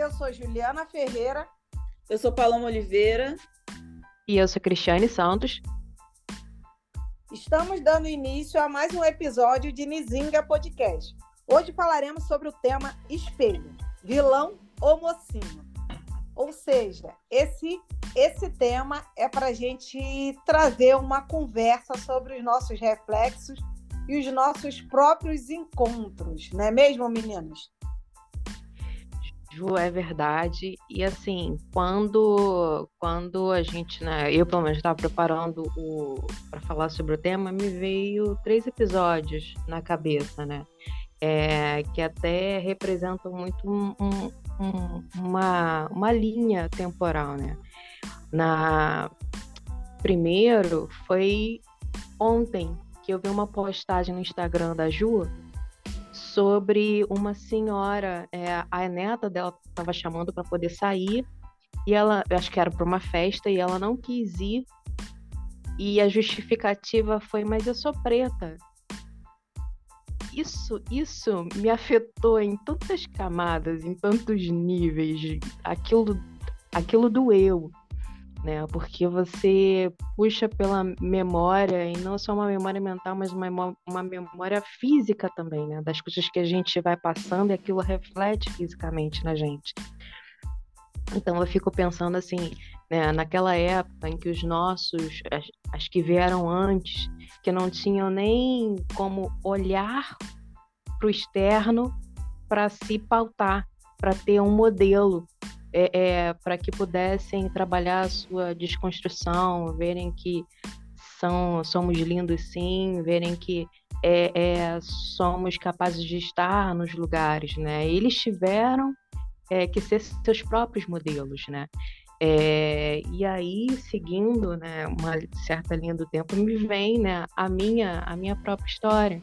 Eu sou Juliana Ferreira. Eu sou Paloma Oliveira. E eu sou Cristiane Santos. Estamos dando início a mais um episódio de Nizinga Podcast. Hoje falaremos sobre o tema espelho, vilão ou mocinho. Ou seja, esse, esse tema é para a gente trazer uma conversa sobre os nossos reflexos e os nossos próprios encontros, não é mesmo, meninos? Ju, é verdade. E assim, quando, quando a gente, né, eu pelo menos estava preparando para falar sobre o tema, me veio três episódios na cabeça, né? É, que até representam muito um, um, uma, uma linha temporal, né? Na primeiro foi ontem que eu vi uma postagem no Instagram da Ju sobre uma senhora, é, a neta dela estava chamando para poder sair e ela, acho que era para uma festa e ela não quis ir. E a justificativa foi: "Mas eu sou preta". Isso, isso me afetou em tantas camadas, em tantos níveis. Aquilo, aquilo doeu né? Porque você puxa pela memória, e não só uma memória mental, mas uma, uma memória física também, né? Das coisas que a gente vai passando e aquilo reflete fisicamente na gente. Então eu fico pensando assim, né, naquela época em que os nossos, as, as que vieram antes, que não tinham nem como olhar para o externo para se pautar, para ter um modelo, é, é, para que pudessem trabalhar a sua desconstrução, verem que são, somos lindos sim, verem que é, é, somos capazes de estar nos lugares, né? Eles tiveram é, que ser seus próprios modelos, né? É, e aí, seguindo né, uma certa linha do tempo, me vem né, a, minha, a minha própria história.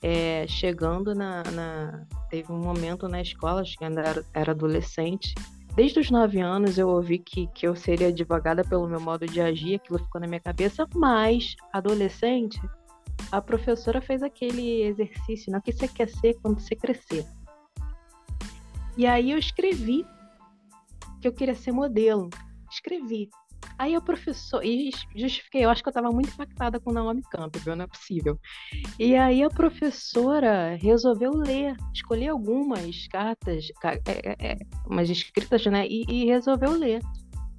É, chegando na, na, Teve um momento na escola, acho que ainda era, era adolescente, Desde os nove anos eu ouvi que, que eu seria advogada pelo meu modo de agir, aquilo ficou na minha cabeça, mas, adolescente, a professora fez aquele exercício, né? O que você quer ser quando você crescer? E aí eu escrevi que eu queria ser modelo. Escrevi. Aí o professor, e justifiquei, eu acho que eu estava muito impactada com Naomi Campbell, não é possível. E aí a professora resolveu ler, escolher algumas cartas, é, é, é, umas escritas, né? E, e, resolveu ler.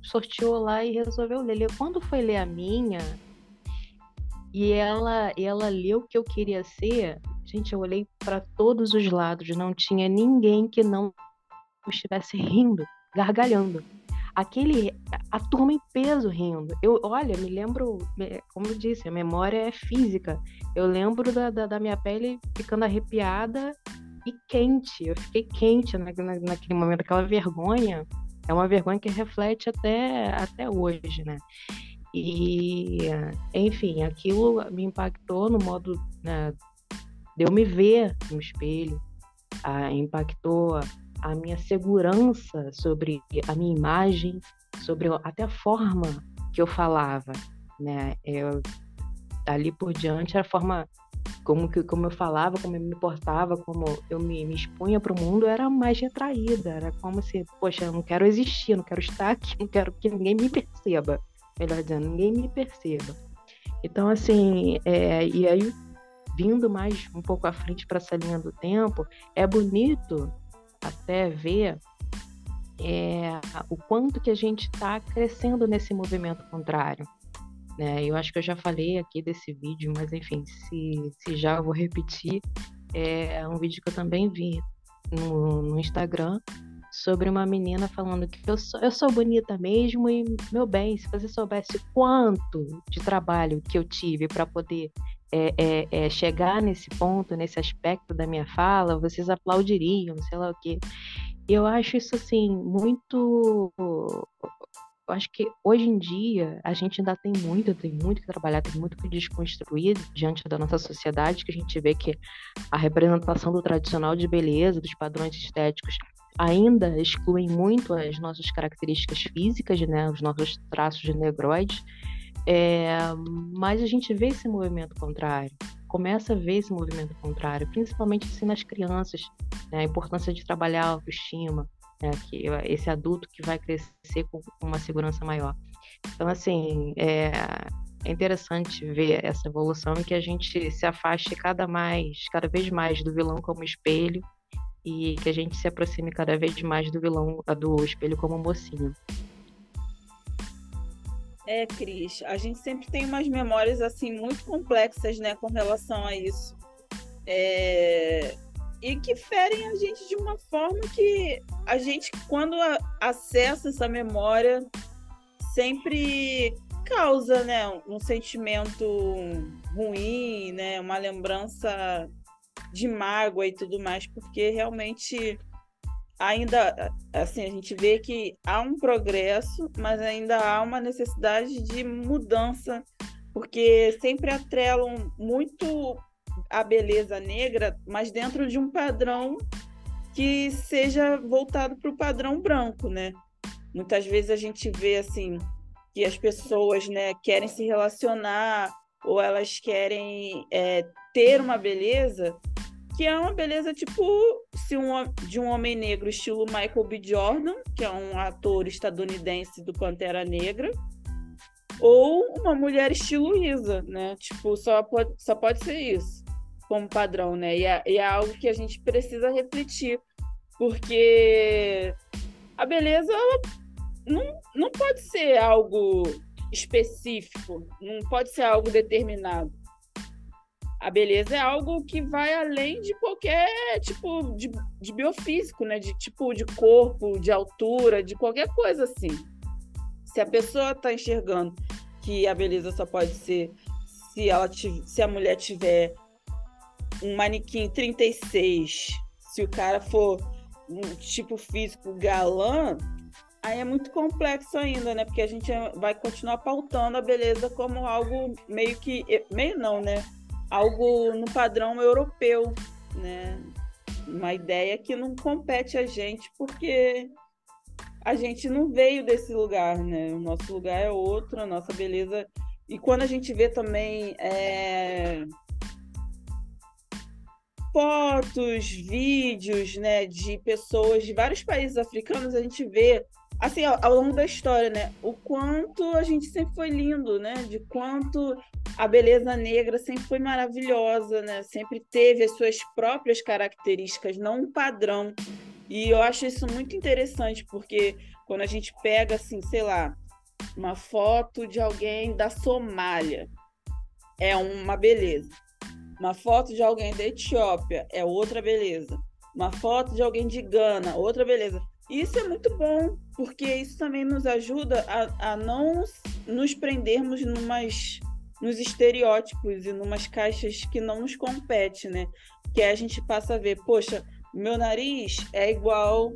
Sorteou lá e resolveu ler. Quando foi ler a minha, e ela, ela leu o que eu queria ser, gente, eu olhei para todos os lados, não tinha ninguém que não estivesse rindo, gargalhando aquele a turma em peso rindo. Eu, olha, me lembro, como eu disse, a memória é física. Eu lembro da, da, da minha pele ficando arrepiada e quente. Eu fiquei quente na, na, naquele momento, aquela vergonha. É uma vergonha que reflete até, até hoje, né? E, enfim, aquilo me impactou no modo né, de eu me ver no espelho, ah, impactou a minha segurança sobre a minha imagem, sobre até a forma que eu falava, né? Eu, dali por diante, a forma como, que, como eu falava, como eu me portava, como eu me, me expunha para o mundo, era mais retraída. Era como se, poxa, eu não quero existir, não quero estar aqui, não quero que ninguém me perceba. Melhor dizendo, ninguém me perceba. Então, assim, é, e aí, vindo mais um pouco à frente para essa linha do tempo, é bonito até ver é, o quanto que a gente está crescendo nesse movimento contrário. Né? Eu acho que eu já falei aqui desse vídeo, mas enfim, se, se já eu vou repetir, é um vídeo que eu também vi no, no Instagram sobre uma menina falando que eu sou, eu sou bonita mesmo e, meu bem, se você soubesse quanto de trabalho que eu tive para poder é, é, é, chegar nesse ponto, nesse aspecto da minha fala, vocês aplaudiriam, sei lá o quê. E eu acho isso, assim, muito. Eu acho que hoje em dia a gente ainda tem muito, tem muito que trabalhar, tem muito que desconstruir diante da nossa sociedade, que a gente vê que a representação do tradicional de beleza, dos padrões estéticos, ainda excluem muito as nossas características físicas, né, os nossos traços de negroide. É, mas a gente vê esse movimento contrário, começa a ver esse movimento contrário, principalmente assim nas crianças, né? a importância de trabalhar a autoestima, né? Que esse adulto que vai crescer com uma segurança maior. Então, assim, é, é interessante ver essa evolução e que a gente se afaste cada mais, cada vez mais do vilão como espelho e que a gente se aproxime cada vez mais do vilão, do espelho como mocinho. É, Cris, a gente sempre tem umas memórias assim muito complexas, né, com relação a isso. É... E que ferem a gente de uma forma que a gente, quando acessa essa memória, sempre causa, né, um sentimento ruim, né, uma lembrança de mágoa e tudo mais, porque realmente ainda assim a gente vê que há um progresso, mas ainda há uma necessidade de mudança, porque sempre atrelam muito a beleza negra, mas dentro de um padrão que seja voltado para o padrão branco, né? Muitas vezes a gente vê assim que as pessoas, né, querem se relacionar ou elas querem é, ter uma beleza que é uma beleza tipo se um, de um homem negro estilo Michael B. Jordan, que é um ator estadunidense do Pantera Negra, ou uma mulher estilo Isa, né? Tipo, só pode, só pode ser isso como padrão, né? E é, e é algo que a gente precisa refletir, porque a beleza não, não pode ser algo específico, não pode ser algo determinado a beleza é algo que vai além de qualquer tipo de, de biofísico, né? De tipo de corpo, de altura, de qualquer coisa assim. Se a pessoa está enxergando que a beleza só pode ser se ela se a mulher tiver um manequim 36, se o cara for um tipo físico galã, aí é muito complexo ainda, né? Porque a gente vai continuar pautando a beleza como algo meio que meio não, né? Algo no padrão europeu, né? Uma ideia que não compete a gente porque a gente não veio desse lugar, né? O nosso lugar é outro, a nossa beleza. E quando a gente vê também é... fotos, vídeos, né, de pessoas de vários países africanos, a gente vê assim, ao, ao, longo da história, né? O quanto a gente sempre foi lindo, né? De quanto a beleza negra sempre foi maravilhosa, né? Sempre teve as suas próprias características, não um padrão. E eu acho isso muito interessante, porque quando a gente pega, assim, sei lá, uma foto de alguém da Somália, é uma beleza. Uma foto de alguém da Etiópia é outra beleza. Uma foto de alguém de Gana, outra beleza. Isso é muito bom, porque isso também nos ajuda a, a não nos prendermos numas, nos estereótipos e numas caixas que não nos compete, né? Que a gente passa a ver, poxa, meu nariz é igual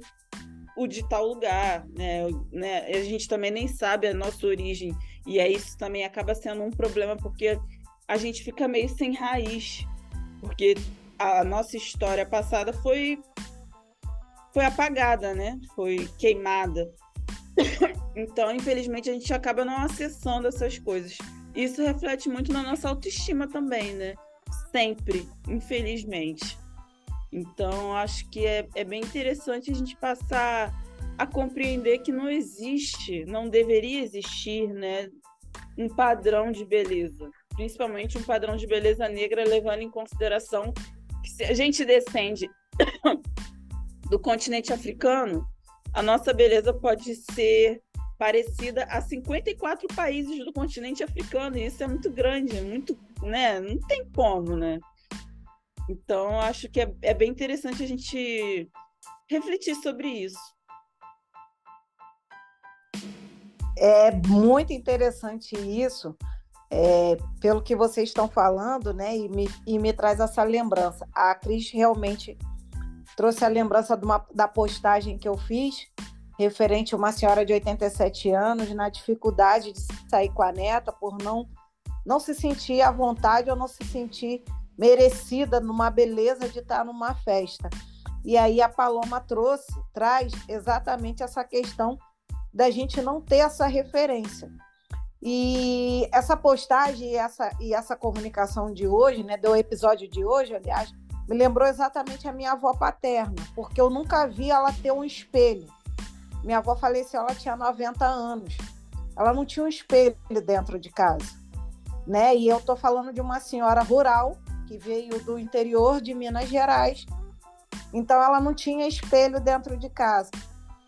o de tal lugar, né? né? A gente também nem sabe a nossa origem e aí isso também acaba sendo um problema porque a gente fica meio sem raiz, porque a nossa história passada foi foi apagada, né? Foi queimada. então, infelizmente, a gente acaba não acessando essas coisas. Isso reflete muito na nossa autoestima também, né? Sempre, infelizmente. Então, acho que é, é bem interessante a gente passar a compreender que não existe, não deveria existir, né? Um padrão de beleza. Principalmente um padrão de beleza negra, levando em consideração que se a gente descende do continente africano, a nossa beleza pode ser parecida a 54 países do continente africano, e isso é muito grande, é muito, né? Não tem como, né? Então, acho que é, é bem interessante a gente refletir sobre isso. É muito interessante isso, é, pelo que vocês estão falando, né? E me, e me traz essa lembrança. A Cris realmente trouxe a lembrança uma, da postagem que eu fiz, referente a uma senhora de 87 anos, na dificuldade de sair com a neta por não, não se sentir à vontade ou não se sentir merecida numa beleza de estar numa festa. E aí a Paloma trouxe, traz exatamente essa questão da gente não ter essa referência. E essa postagem e essa, e essa comunicação de hoje, né, do episódio de hoje, aliás, me lembrou exatamente a minha avó paterna, porque eu nunca vi ela ter um espelho. Minha avó faleceu, ela tinha 90 anos. Ela não tinha um espelho dentro de casa, né? E eu estou falando de uma senhora rural que veio do interior de Minas Gerais. Então ela não tinha espelho dentro de casa.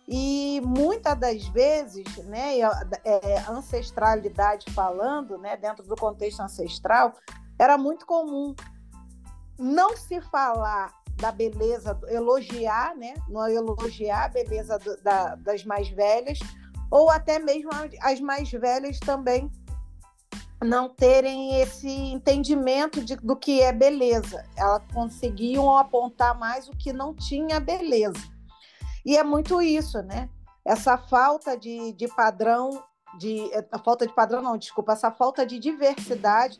E muitas das vezes, né, é, ancestralidade falando, né, dentro do contexto ancestral, era muito comum não se falar da beleza, elogiar, né, não elogiar a beleza do, da, das mais velhas, ou até mesmo as mais velhas também não terem esse entendimento de, do que é beleza. Elas conseguiam apontar mais o que não tinha beleza. E é muito isso, né? Essa falta de, de padrão, de a falta de padrão não, desculpa, essa falta de diversidade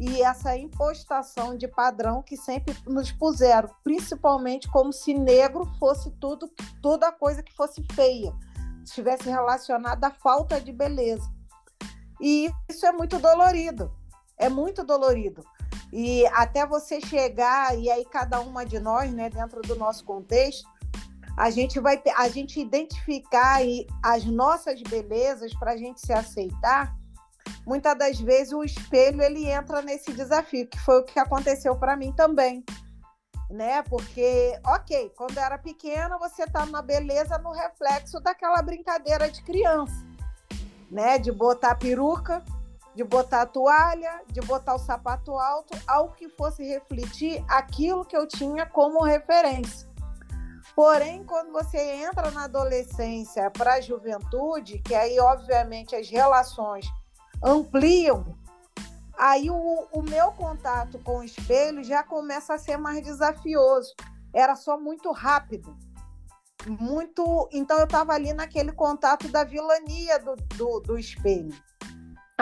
e essa impostação de padrão que sempre nos puseram, principalmente como se negro fosse tudo, toda coisa que fosse feia, estivesse relacionada à falta de beleza. E isso é muito dolorido, é muito dolorido. E até você chegar, e aí cada uma de nós, né, dentro do nosso contexto, a gente vai a gente identificar as nossas belezas para a gente se aceitar. Muitas das vezes o espelho ele entra nesse desafio, que foi o que aconteceu para mim também, né? Porque, ok, quando era pequena, você tá na beleza no reflexo daquela brincadeira de criança, né? De botar peruca, de botar toalha, de botar o sapato alto, algo que fosse refletir aquilo que eu tinha como referência. Porém, quando você entra na adolescência para a juventude, que aí, obviamente, as relações ampliam, aí o, o meu contato com o espelho já começa a ser mais desafioso. Era só muito rápido. Muito. Então, eu estava ali naquele contato da vilania do, do, do espelho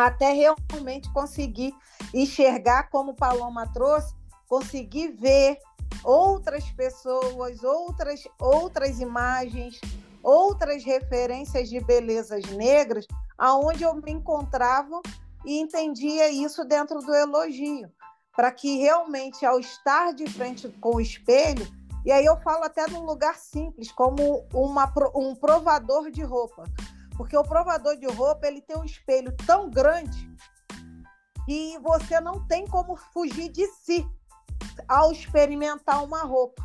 até realmente conseguir enxergar, como Paloma trouxe, conseguir ver outras pessoas, outras, outras imagens, outras referências de belezas negras, aonde eu me encontrava e entendia isso dentro do elogio, para que realmente ao estar de frente com o espelho, e aí eu falo até num lugar simples, como uma, um provador de roupa, porque o provador de roupa ele tem um espelho tão grande e você não tem como fugir de si ao experimentar uma roupa.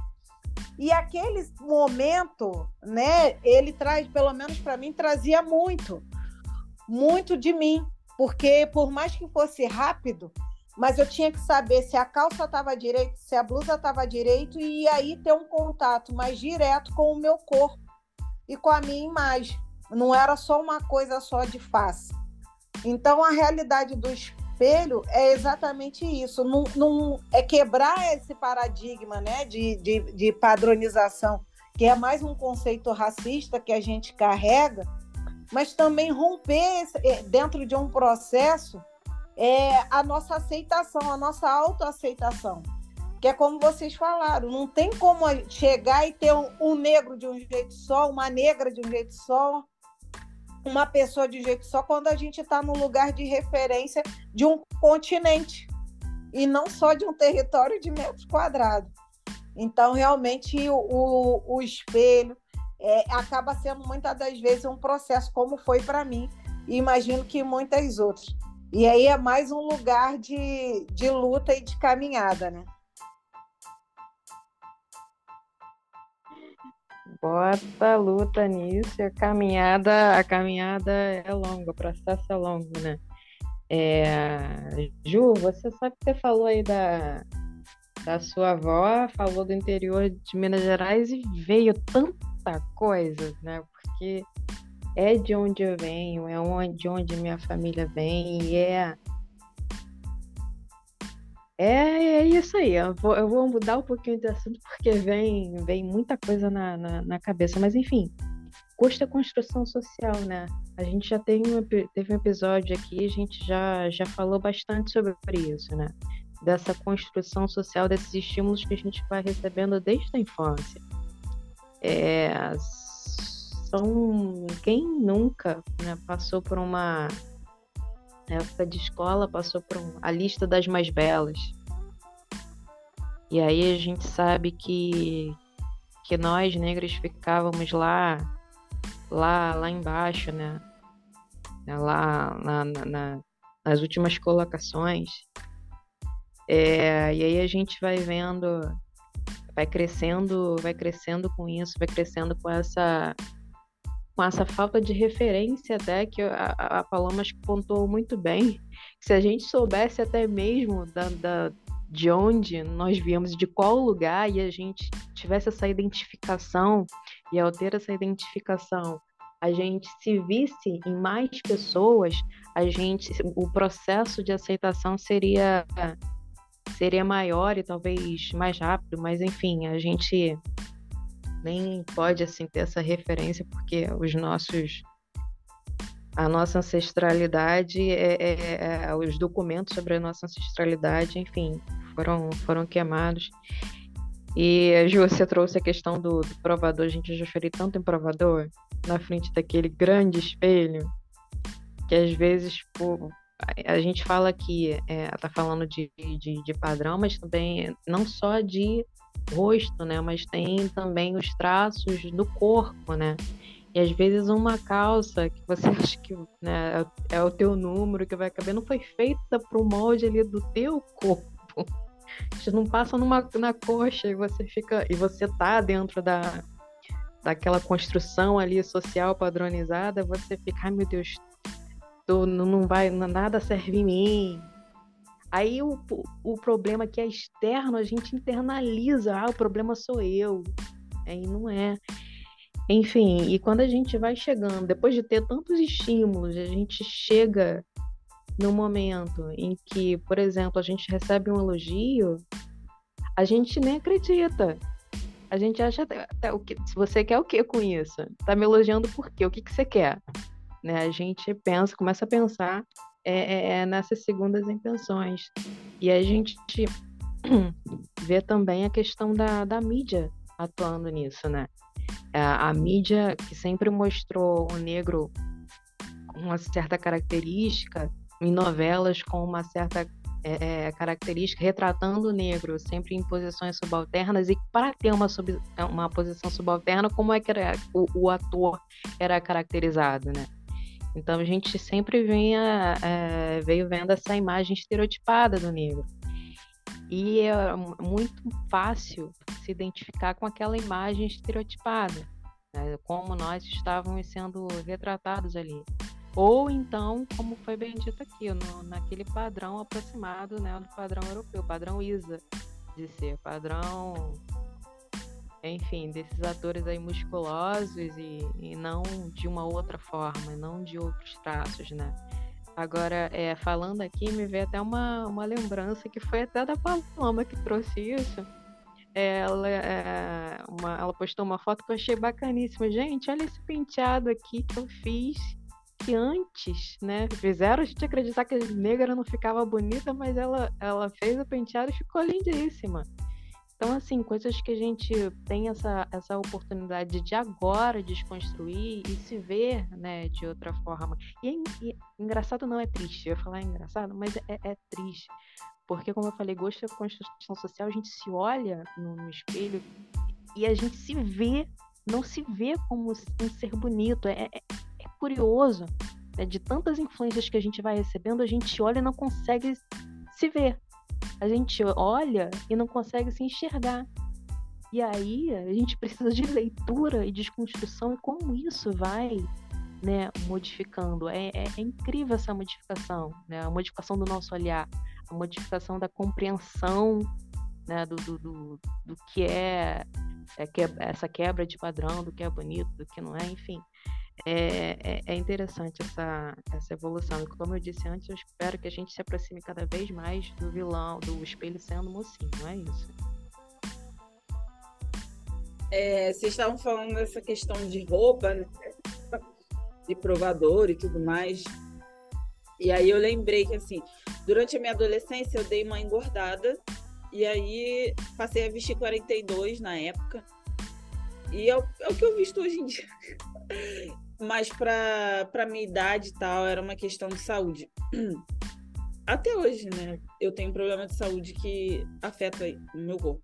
E aquele momento, né, ele traz, pelo menos para mim, trazia muito, muito de mim, porque por mais que fosse rápido, mas eu tinha que saber se a calça estava direito, se a blusa estava direito e aí ter um contato mais direto com o meu corpo e com a minha imagem. Não era só uma coisa só de face. Então a realidade do espelho é exatamente isso. Não, não é quebrar esse paradigma né, de, de, de padronização, que é mais um conceito racista que a gente carrega, mas também romper é, dentro de um processo é, a nossa aceitação, a nossa autoaceitação. Que é como vocês falaram, não tem como chegar e ter um, um negro de um jeito só, uma negra de um jeito só, uma pessoa de jeito só quando a gente está no lugar de referência de um continente e não só de um território de metros quadrados. Então, realmente, o, o, o espelho é, acaba sendo muitas das vezes um processo, como foi para mim, e imagino que muitas outras. E aí é mais um lugar de, de luta e de caminhada, né? bota luta nisso a caminhada, a caminhada é longa, o processo é longo, né? É... Ju, você sabe que você falou aí da, da sua avó, falou do interior de Minas Gerais e veio tanta coisa, né? Porque é de onde eu venho, é de onde minha família vem, e é é, é isso aí. Eu vou, eu vou, mudar um pouquinho de assunto porque vem, vem muita coisa na, na, na cabeça. Mas, enfim, custa construção social, né? A gente já tem um, teve um episódio aqui, a gente já, já falou bastante sobre isso, né? Dessa construção social, desses estímulos que a gente vai recebendo desde a infância. É, são quem nunca né, passou por uma época de escola passou por um, a lista das mais belas. E aí a gente sabe que, que nós negros ficávamos lá, lá, lá embaixo, né? Lá na, na, nas últimas colocações. É, e aí a gente vai vendo, vai crescendo, vai crescendo com isso, vai crescendo com essa com essa falta de referência até que a, a Paloma pontuou muito bem. Se a gente soubesse até mesmo da, da, de onde nós viemos, de qual lugar, e a gente tivesse essa identificação, e ao ter essa identificação, a gente se visse em mais pessoas, a gente, o processo de aceitação seria seria maior e talvez mais rápido, mas enfim, a gente nem pode assim ter essa referência porque os nossos a nossa ancestralidade é, é, é, os documentos sobre a nossa ancestralidade, enfim, foram foram queimados. E Ju, você trouxe a questão do, do provador, gente, já chorei tanto em provador, na frente daquele grande espelho, que às vezes pô, a gente fala que é, tá falando de, de, de, padrão, mas também não só de rosto, né? Mas tem também os traços do corpo, né? E às vezes uma calça que você acha que né, é, o teu número que vai caber, não foi feita para o molde ali do teu corpo. Você não passa numa, na coxa e você fica. E você tá dentro da, daquela construção ali social padronizada, você fica, ai meu Deus, tô, não vai, nada serve em mim. Aí o, o problema que é externo, a gente internaliza, ah, o problema sou eu. Aí não é. Enfim, e quando a gente vai chegando, depois de ter tantos estímulos, a gente chega no momento em que, por exemplo, a gente recebe um elogio, a gente nem acredita. A gente acha até, o que, se você quer o que com isso? Tá me elogiando por quê? O que, que você quer? Né? A gente pensa, começa a pensar é, é, é nessas segundas intenções. E a gente vê também a questão da, da mídia atuando nisso, né? A, é, a mídia que sempre mostrou o negro com uma certa característica, em novelas com uma certa é, característica, retratando o negro sempre em posições subalternas e para ter uma, sub, uma posição subalterna, como é que era, o, o ator era caracterizado, né? Então a gente sempre vinha, é, veio vendo essa imagem estereotipada do negro. E é muito fácil se identificar com aquela imagem estereotipada, né? como nós estávamos sendo retratados ali. Ou então, como foi bem dito aqui, no, naquele padrão aproximado né, do padrão europeu, padrão ISA de ser, padrão enfim, desses atores aí musculosos e, e não de uma outra forma, não de outros traços, né? Agora, é, falando aqui, me veio até uma, uma lembrança que foi até da Paloma que trouxe isso. Ela, é, uma, ela postou uma foto que eu achei bacaníssima. Gente, olha esse penteado aqui que eu fiz que antes, né, fizeram a gente acreditar que a negra não ficava bonita, mas ela, ela fez o penteado e ficou lindíssima. Então, assim, coisas que a gente tem essa, essa oportunidade de agora desconstruir e se ver, né, de outra forma. E, é, e engraçado não é triste, eu ia falar engraçado, mas é, é triste. Porque, como eu falei, gosto da construção social, a gente se olha no, no espelho e a gente se vê, não se vê como um ser bonito. É, é, é curioso. Né? De tantas influências que a gente vai recebendo, a gente olha e não consegue se ver a gente olha e não consegue se enxergar. E aí a gente precisa de leitura e desconstrução e como isso vai né, modificando. É, é, é, incrível essa modificação, né? a modificação do nosso olhar, a modificação da compreensão né, do, do, do, do que é, é que, essa quebra de padrão, do que é bonito, do que não é, enfim é, é, é, interessante essa, essa evolução. E como eu disse antes, eu espero que a gente se aproxime cada vez mais do vilão, do espelho sendo mocinho, não é isso? É, vocês estavam falando dessa questão de roupa, né? de provador e tudo mais. E aí eu lembrei que assim, durante a minha adolescência eu dei uma engordada e aí passei a vestir 42 na época. E é o, é o que eu visto hoje em dia. Mas para minha idade e tal, era uma questão de saúde. até hoje, né? Eu tenho um problema de saúde que afeta o meu corpo.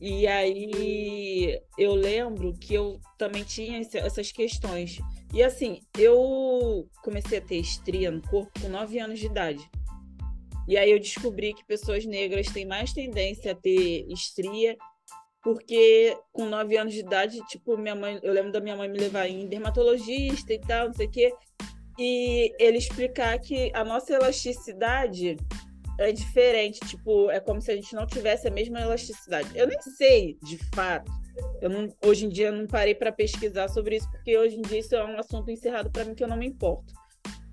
E aí eu lembro que eu também tinha essas questões. E assim, eu comecei a ter estria no corpo com 9 anos de idade. E aí eu descobri que pessoas negras têm mais tendência a ter estria, porque com 9 anos de idade, tipo, minha mãe, eu lembro da minha mãe me levar em dermatologista e tal, não sei o quê e ele explicar que a nossa elasticidade é diferente, tipo, é como se a gente não tivesse a mesma elasticidade. Eu nem sei, de fato. Eu não, hoje em dia não parei para pesquisar sobre isso, porque hoje em dia isso é um assunto encerrado para mim que eu não me importo.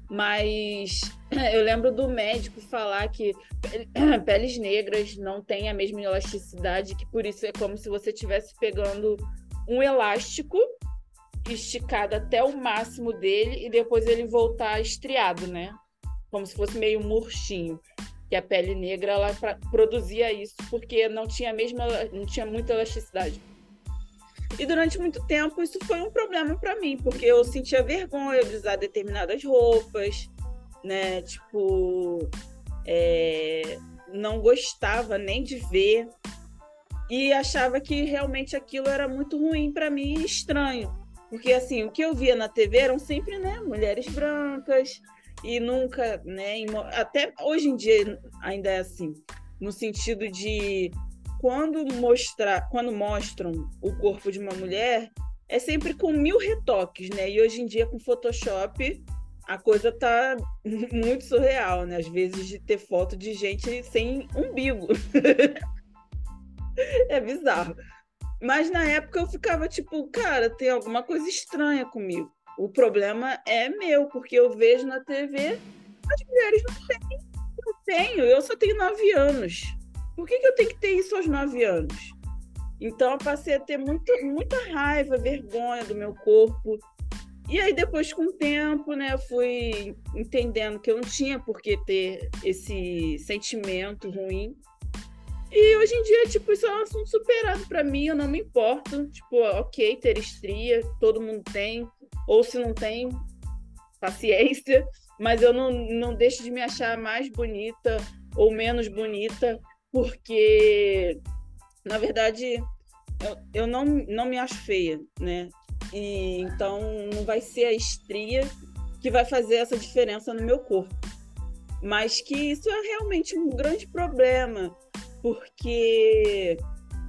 Mas eu lembro do médico falar que peles negras não têm a mesma elasticidade, que por isso é como se você estivesse pegando um elástico esticado até o máximo dele e depois ele voltar estriado, né? Como se fosse meio murchinho. Que a pele negra ela produzia isso porque não tinha mesma não tinha muita elasticidade. E durante muito tempo isso foi um problema para mim, porque eu sentia vergonha de usar determinadas roupas, né? Tipo, é... não gostava nem de ver e achava que realmente aquilo era muito ruim para mim e estranho. Porque, assim, o que eu via na TV eram sempre, né, mulheres brancas e nunca, né, até hoje em dia ainda é assim, no sentido de quando mostrar, quando mostram o corpo de uma mulher, é sempre com mil retoques, né? E hoje em dia com Photoshop a coisa tá muito surreal, né? Às vezes de ter foto de gente sem umbigo. é bizarro. Mas na época eu ficava tipo, cara, tem alguma coisa estranha comigo. O problema é meu, porque eu vejo na TV as mulheres não têm. Eu tenho, eu só tenho nove anos. Por que, que eu tenho que ter isso aos nove anos? Então eu passei a ter muito, muita raiva, vergonha do meu corpo. E aí depois, com o tempo, né, eu fui entendendo que eu não tinha por que ter esse sentimento ruim. E hoje em dia, tipo, isso é um assunto superado para mim, eu não me importo. Tipo, ok, ter estria, todo mundo tem. Ou se não tem, paciência. Mas eu não, não deixo de me achar mais bonita ou menos bonita, porque, na verdade, eu, eu não, não me acho feia, né? E, então, não vai ser a estria que vai fazer essa diferença no meu corpo. Mas que isso é realmente um grande problema porque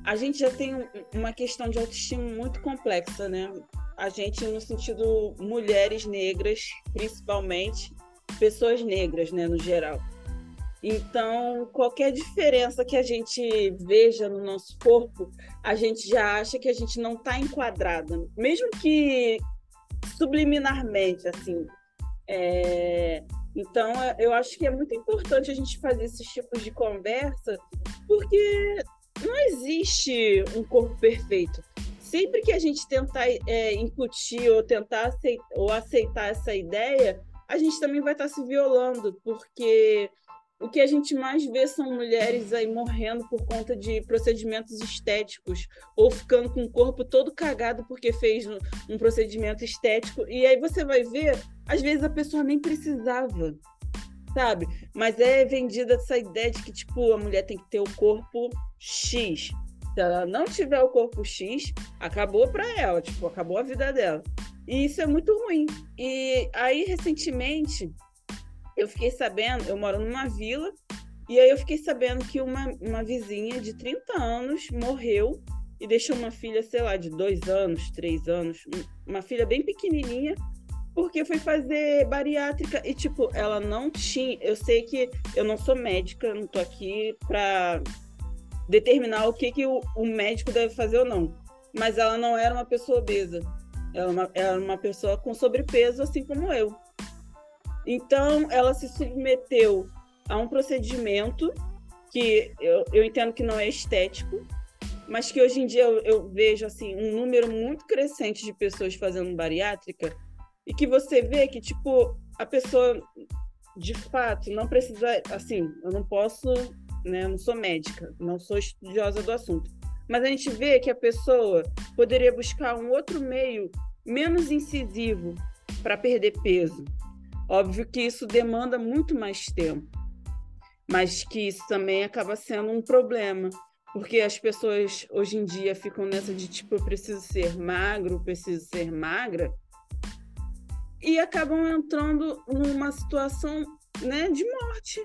a gente já tem uma questão de autoestima muito complexa, né? A gente, no sentido mulheres negras, principalmente, pessoas negras, né, no geral. Então, qualquer diferença que a gente veja no nosso corpo, a gente já acha que a gente não está enquadrada, mesmo que subliminarmente, assim. É... Então, eu acho que é muito importante a gente fazer esses tipos de conversa, porque não existe um corpo perfeito. Sempre que a gente tentar é, incutir ou tentar aceitar, ou aceitar essa ideia, a gente também vai estar se violando, porque o que a gente mais vê são mulheres aí morrendo por conta de procedimentos estéticos ou ficando com o corpo todo cagado porque fez um, procedimento estético. E aí você vai ver, às vezes a pessoa nem precisava sabe? Mas é vendida essa ideia de que, tipo, a mulher tem que ter o corpo X. Se ela não tiver o corpo X, acabou para ela, tipo, acabou a vida dela. E isso é muito ruim. E aí, recentemente, eu fiquei sabendo, eu moro numa vila, e aí eu fiquei sabendo que uma, uma vizinha de 30 anos morreu e deixou uma filha, sei lá, de dois anos, três anos, uma filha bem pequenininha, porque foi fazer bariátrica e, tipo, ela não tinha. Eu sei que eu não sou médica, não tô aqui pra determinar o que, que o, o médico deve fazer ou não. Mas ela não era uma pessoa obesa. Ela era uma, era uma pessoa com sobrepeso, assim como eu. Então, ela se submeteu a um procedimento que eu, eu entendo que não é estético, mas que hoje em dia eu, eu vejo assim um número muito crescente de pessoas fazendo bariátrica e que você vê que, tipo, a pessoa, de fato, não precisa. Assim, eu não posso, né? Eu não sou médica, não sou estudiosa do assunto. Mas a gente vê que a pessoa poderia buscar um outro meio menos incisivo para perder peso. Óbvio que isso demanda muito mais tempo. mas que isso também acaba sendo um problema, porque as pessoas hoje em dia ficam nessa de tipo, eu preciso ser magro, preciso ser magra, e acabam entrando numa situação né, de morte.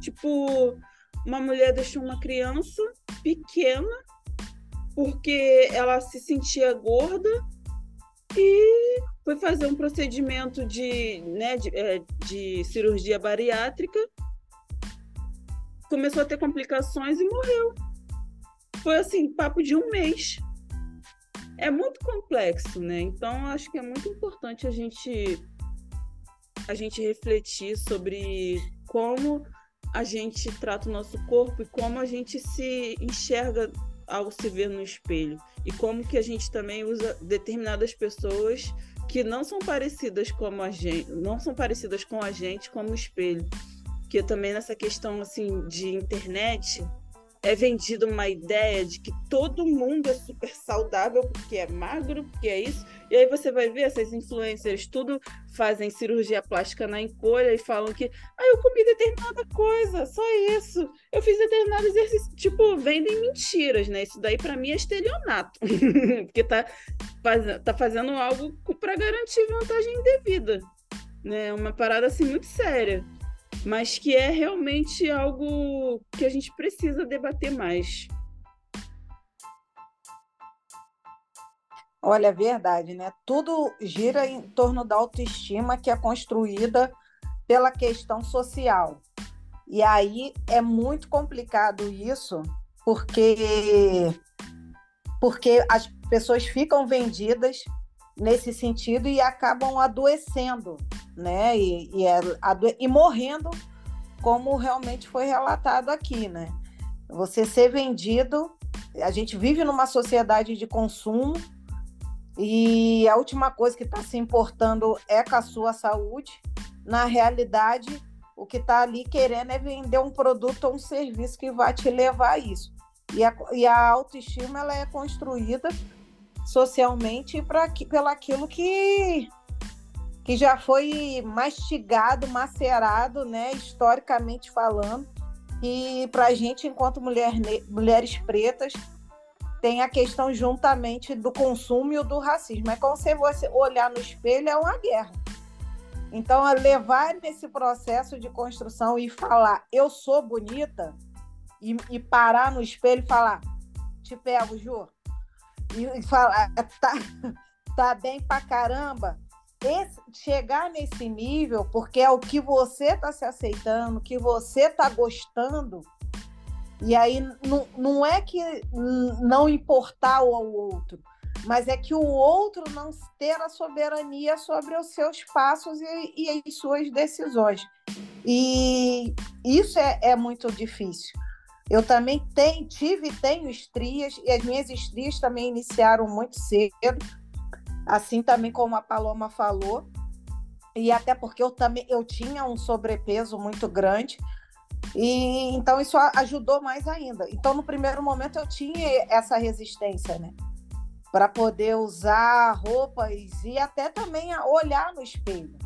Tipo, uma mulher deixou uma criança pequena porque ela se sentia gorda e foi fazer um procedimento de, né, de, é, de cirurgia bariátrica, começou a ter complicações e morreu. Foi assim, papo de um mês. É muito complexo, né? Então acho que é muito importante a gente a gente refletir sobre como a gente trata o nosso corpo e como a gente se enxerga ao se ver no espelho e como que a gente também usa determinadas pessoas que não são parecidas como a gente, não são parecidas com a gente como espelho. Que também nessa questão assim de internet, é vendida uma ideia de que todo mundo é super saudável porque é magro, porque é isso. E aí você vai ver essas influencers tudo fazem cirurgia plástica na encolha e falam que ah, eu comi determinada coisa, só isso. Eu fiz determinado exercício. Tipo, vendem mentiras, né? Isso daí para mim é estelionato. porque tá, faz, tá fazendo algo para garantir vantagem indevida. Né? Uma parada assim muito séria mas que é realmente algo que a gente precisa debater mais. Olha, é verdade, né? Tudo gira em torno da autoestima que é construída pela questão social. E aí é muito complicado isso, porque porque as pessoas ficam vendidas nesse sentido e acabam adoecendo, né? E, e, é, e morrendo, como realmente foi relatado aqui, né? Você ser vendido, a gente vive numa sociedade de consumo e a última coisa que está se importando é com a sua saúde. Na realidade, o que está ali querendo é vender um produto ou um serviço que vai te levar a isso. E a, e a autoestima ela é construída socialmente para pelo aquilo que que já foi mastigado, macerado, né, historicamente falando, e para a gente, enquanto mulher, mulheres pretas, tem a questão juntamente do consumo e do racismo. É como se você olhar no espelho é uma guerra. Então, levar nesse processo de construção e falar eu sou bonita e, e parar no espelho e falar te pego, Ju, e falar, tá, tá bem pra caramba. Esse, chegar nesse nível, porque é o que você tá se aceitando, que você tá gostando, e aí não, não é que não importar ao outro, mas é que o outro não ter a soberania sobre os seus passos e, e as suas decisões. E isso é, é muito difícil. Eu também tenho, tive e tenho estrias, e as minhas estrias também iniciaram muito cedo, assim também como a Paloma falou, e até porque eu também eu tinha um sobrepeso muito grande, e então isso ajudou mais ainda. Então, no primeiro momento, eu tinha essa resistência, né? Para poder usar roupas e até também olhar no espelho.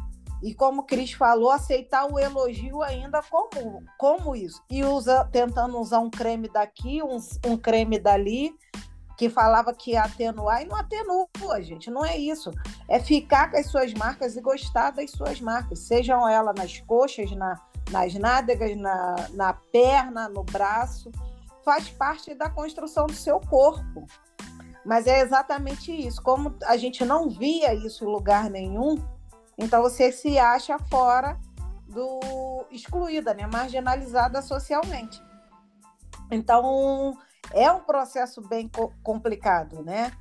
E como Cris falou, aceitar o elogio ainda como, como isso. E usa, tentando usar um creme daqui, um, um creme dali, que falava que ia atenuar, e não atenua, gente. Não é isso. É ficar com as suas marcas e gostar das suas marcas, sejam elas nas coxas, na, nas nádegas, na, na perna, no braço. Faz parte da construção do seu corpo. Mas é exatamente isso. Como a gente não via isso em lugar nenhum, então você se acha fora do excluída, né, marginalizada socialmente. Então é um processo bem co complicado, né?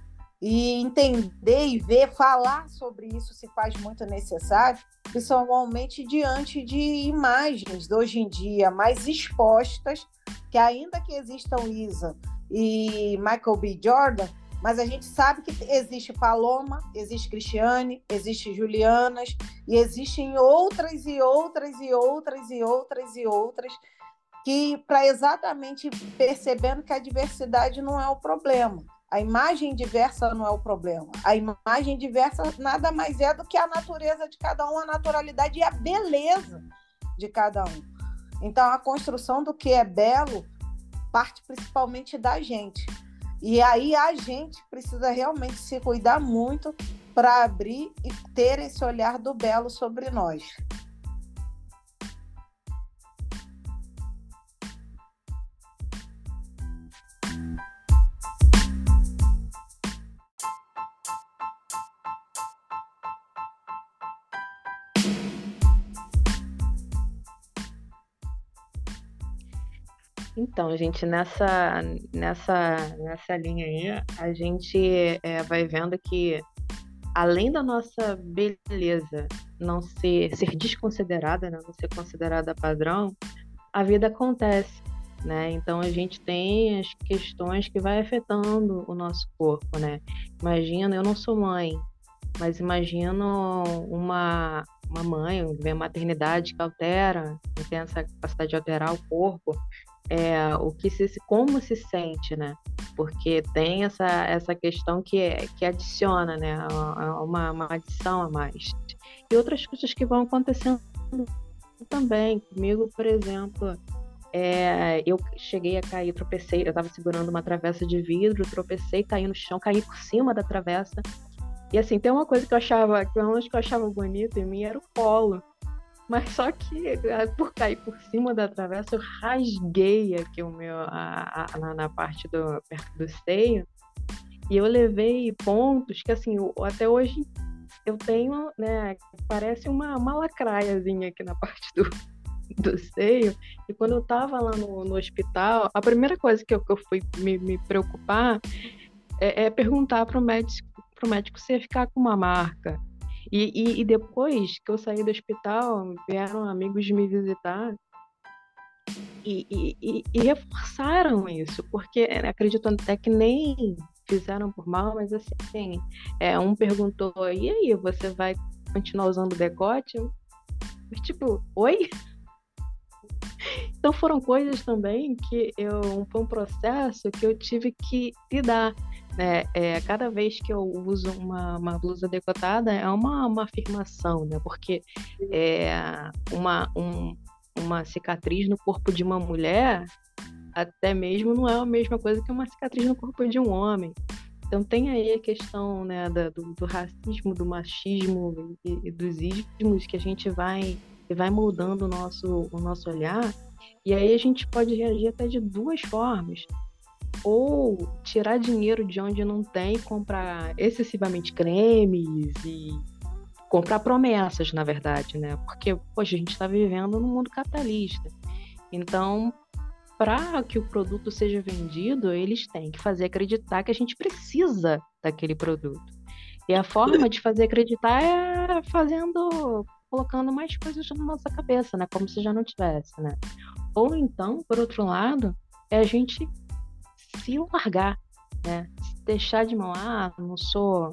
E entender e ver, falar sobre isso se faz muito necessário, principalmente diante de imagens de hoje em dia mais expostas, que ainda que existam Isa e Michael B. Jordan, mas a gente sabe que existe Paloma, existe Cristiane, existe Julianas e existem outras e outras e outras e outras e outras que para exatamente percebendo que a diversidade não é o problema. A imagem diversa não é o problema. A imagem diversa nada mais é do que a natureza de cada um, a naturalidade e a beleza de cada um. Então, a construção do que é belo parte principalmente da gente. E aí a gente precisa realmente se cuidar muito para abrir e ter esse olhar do belo sobre nós. Então, gente, nessa, nessa, nessa linha aí, a gente é, vai vendo que, além da nossa beleza não ser, ser desconsiderada, né, não ser considerada padrão, a vida acontece, né? Então, a gente tem as questões que vai afetando o nosso corpo, né? Imagina, eu não sou mãe, mas imagino uma, uma mãe, uma maternidade que altera, que tem essa capacidade de alterar o corpo, é, o que se, como se sente, né? Porque tem essa, essa questão que, é, que adiciona, né? Uma, uma adição a mais. E outras coisas que vão acontecendo também. Comigo, por exemplo, é, eu cheguei a cair, tropecei, eu estava segurando uma travessa de vidro, tropecei, caí no chão, caí por cima da travessa. E assim, tem uma coisa que eu achava, que eu achava bonito em mim era o colo. Mas só que eh, por cair por cima da travessa, eu rasguei aqui o meu a, a, na, parte do perto do seio. E eu levei pontos que assim, eu, até hoje eu tenho, né, parece uma, uma lacraiazinha aqui na parte do, do seio. E quando eu tava lá no, no hospital, a primeira coisa que eu, que eu fui me, me preocupar é, é perguntar para o médico, pro médico se ia ficar com uma marca. E, e, e, depois que eu saí do hospital, vieram amigos me visitar e, e, e reforçaram isso, porque né, acredito até que nem fizeram por mal, mas assim, é, um perguntou, e aí, você vai continuar usando decote? Tipo, oi? Então foram coisas também que eu foi um processo que eu tive que lidar. Né? É, cada vez que eu uso uma, uma blusa decotada é uma, uma afirmação, né? Porque é uma, um, uma cicatriz no corpo de uma mulher até mesmo não é a mesma coisa que uma cicatriz no corpo de um homem. Então tem aí a questão né, da, do, do, racismo, do machismo e, e, dos ismos que a gente vai, vai moldando o nosso, o nosso olhar. E aí a gente pode reagir até de duas formas ou tirar dinheiro de onde não tem, comprar excessivamente cremes e comprar promessas, na verdade, né? Porque, poxa, a gente está vivendo num mundo capitalista. Então, para que o produto seja vendido, eles têm que fazer acreditar que a gente precisa daquele produto. E a forma de fazer acreditar é fazendo, colocando mais coisas na nossa cabeça, né? Como se já não tivesse, né? Ou então, por outro lado, é a gente se largar, né? Deixar de mão, ah, não sou,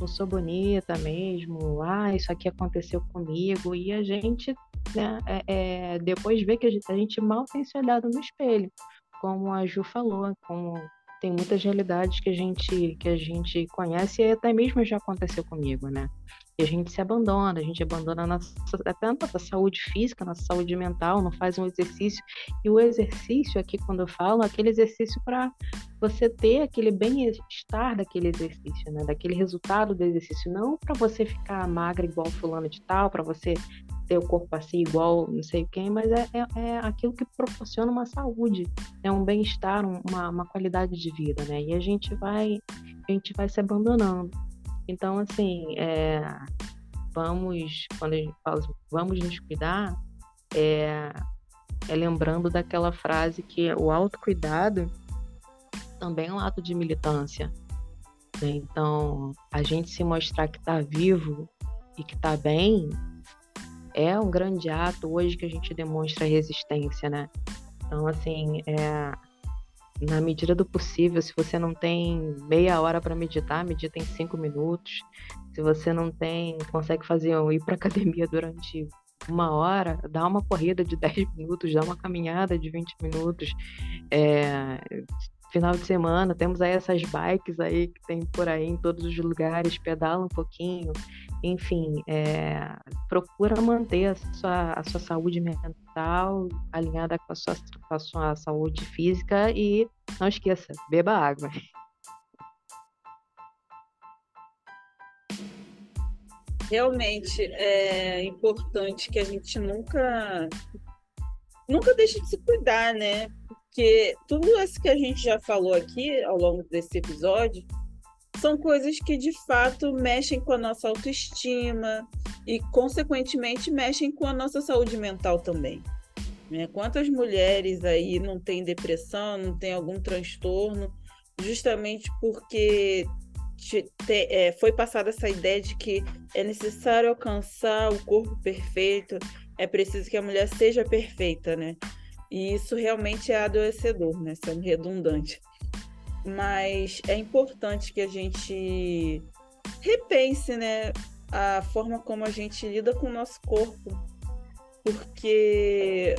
não sou bonita mesmo, ah, isso aqui aconteceu comigo, e a gente, né, é, é, depois vê que a gente, a gente mal tem se olhado no espelho, como a Ju falou, como tem muitas realidades que a gente que a gente conhece e até mesmo já aconteceu comigo, né? E a gente se abandona, a gente abandona a nossa, até a nossa saúde física, a nossa saúde mental, não faz um exercício. E o exercício aqui, quando eu falo, é aquele exercício para você ter aquele bem-estar daquele exercício, né? Daquele resultado do exercício, não para você ficar magra igual fulano de tal, para você ter o corpo assim igual não sei quem, mas é, é, é aquilo que proporciona uma saúde, é um bem-estar, uma, uma qualidade de vida, né? E a gente vai, a gente vai se abandonando. Então, assim, é, vamos, quando a gente fala vamos nos cuidar, é, é lembrando daquela frase que o autocuidado também é um ato de militância. Né? Então, a gente se mostrar que está vivo e que está bem é um grande ato hoje que a gente demonstra resistência, né? Então, assim, é, na medida do possível, se você não tem meia hora para meditar, medita em cinco minutos. Se você não tem, consegue fazer ir para academia durante uma hora, dá uma corrida de 10 minutos, dá uma caminhada de 20 minutos, é, final de semana, temos aí essas bikes aí que tem por aí em todos os lugares, pedala um pouquinho, enfim, é, procura manter a sua, a sua saúde mental alinhada com a, sua, com a sua saúde física e não esqueça, beba água. Realmente é importante que a gente nunca nunca deixe de se cuidar, né? Porque tudo isso que a gente já falou aqui ao longo desse episódio são coisas que de fato mexem com a nossa autoestima e, consequentemente, mexem com a nossa saúde mental também. Né? Quantas mulheres aí não têm depressão, não têm algum transtorno, justamente porque te, te, é, foi passada essa ideia de que é necessário alcançar o corpo perfeito, é preciso que a mulher seja perfeita, né? E isso realmente é adoecedor, né? Sendo redundante. Mas é importante que a gente repense, né? A forma como a gente lida com o nosso corpo. Porque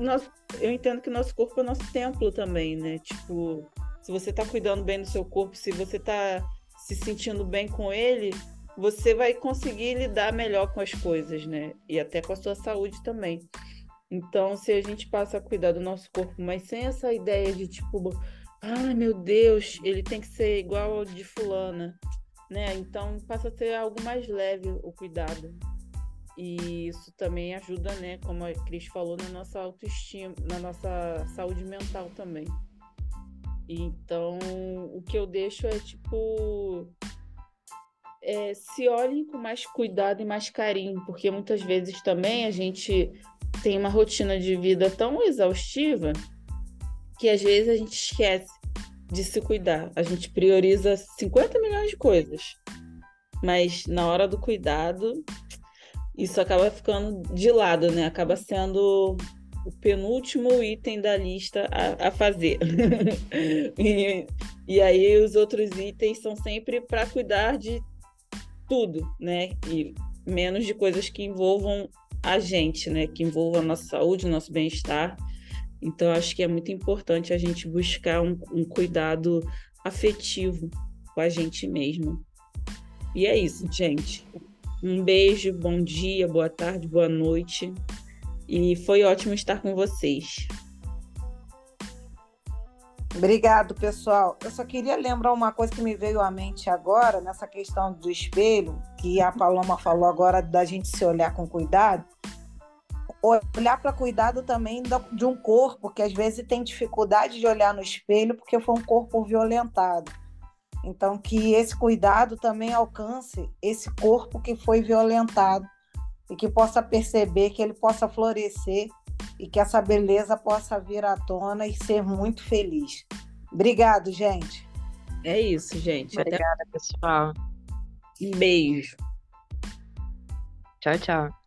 nós, eu entendo que nosso corpo é nosso templo também, né? Tipo, se você tá cuidando bem do seu corpo, se você tá se sentindo bem com ele, você vai conseguir lidar melhor com as coisas, né? E até com a sua saúde também. Então, se a gente passa a cuidar do nosso corpo, mas sem essa ideia de tipo, ai meu Deus, ele tem que ser igual ao de fulana, né? Então passa a ser algo mais leve o cuidado. E isso também ajuda, né, como a Cris falou, na nossa autoestima, na nossa saúde mental também. Então, o que eu deixo é tipo é, se olhem com mais cuidado e mais carinho, porque muitas vezes também a gente tem uma rotina de vida tão exaustiva que às vezes a gente esquece de se cuidar. A gente prioriza 50 milhões de coisas. Mas na hora do cuidado, isso acaba ficando de lado, né? Acaba sendo o penúltimo item da lista a, a fazer. e, e aí os outros itens são sempre para cuidar de tudo, né? E menos de coisas que envolvam a gente, né? Que envolva a nossa saúde, o nosso bem-estar. Então, acho que é muito importante a gente buscar um, um cuidado afetivo com a gente mesmo. E é isso, gente. Um beijo, bom dia, boa tarde, boa noite. E foi ótimo estar com vocês. Obrigado, pessoal. Eu só queria lembrar uma coisa que me veio à mente agora, nessa questão do espelho, que a Paloma falou agora da gente se olhar com cuidado olhar para cuidado também de um corpo que às vezes tem dificuldade de olhar no espelho porque foi um corpo violentado. Então, que esse cuidado também alcance esse corpo que foi violentado e que possa perceber que ele possa florescer e que essa beleza possa vir à tona e ser muito feliz. Obrigado, gente. É isso, gente. Obrigada, Até... pessoal. Um beijo. Tchau, tchau.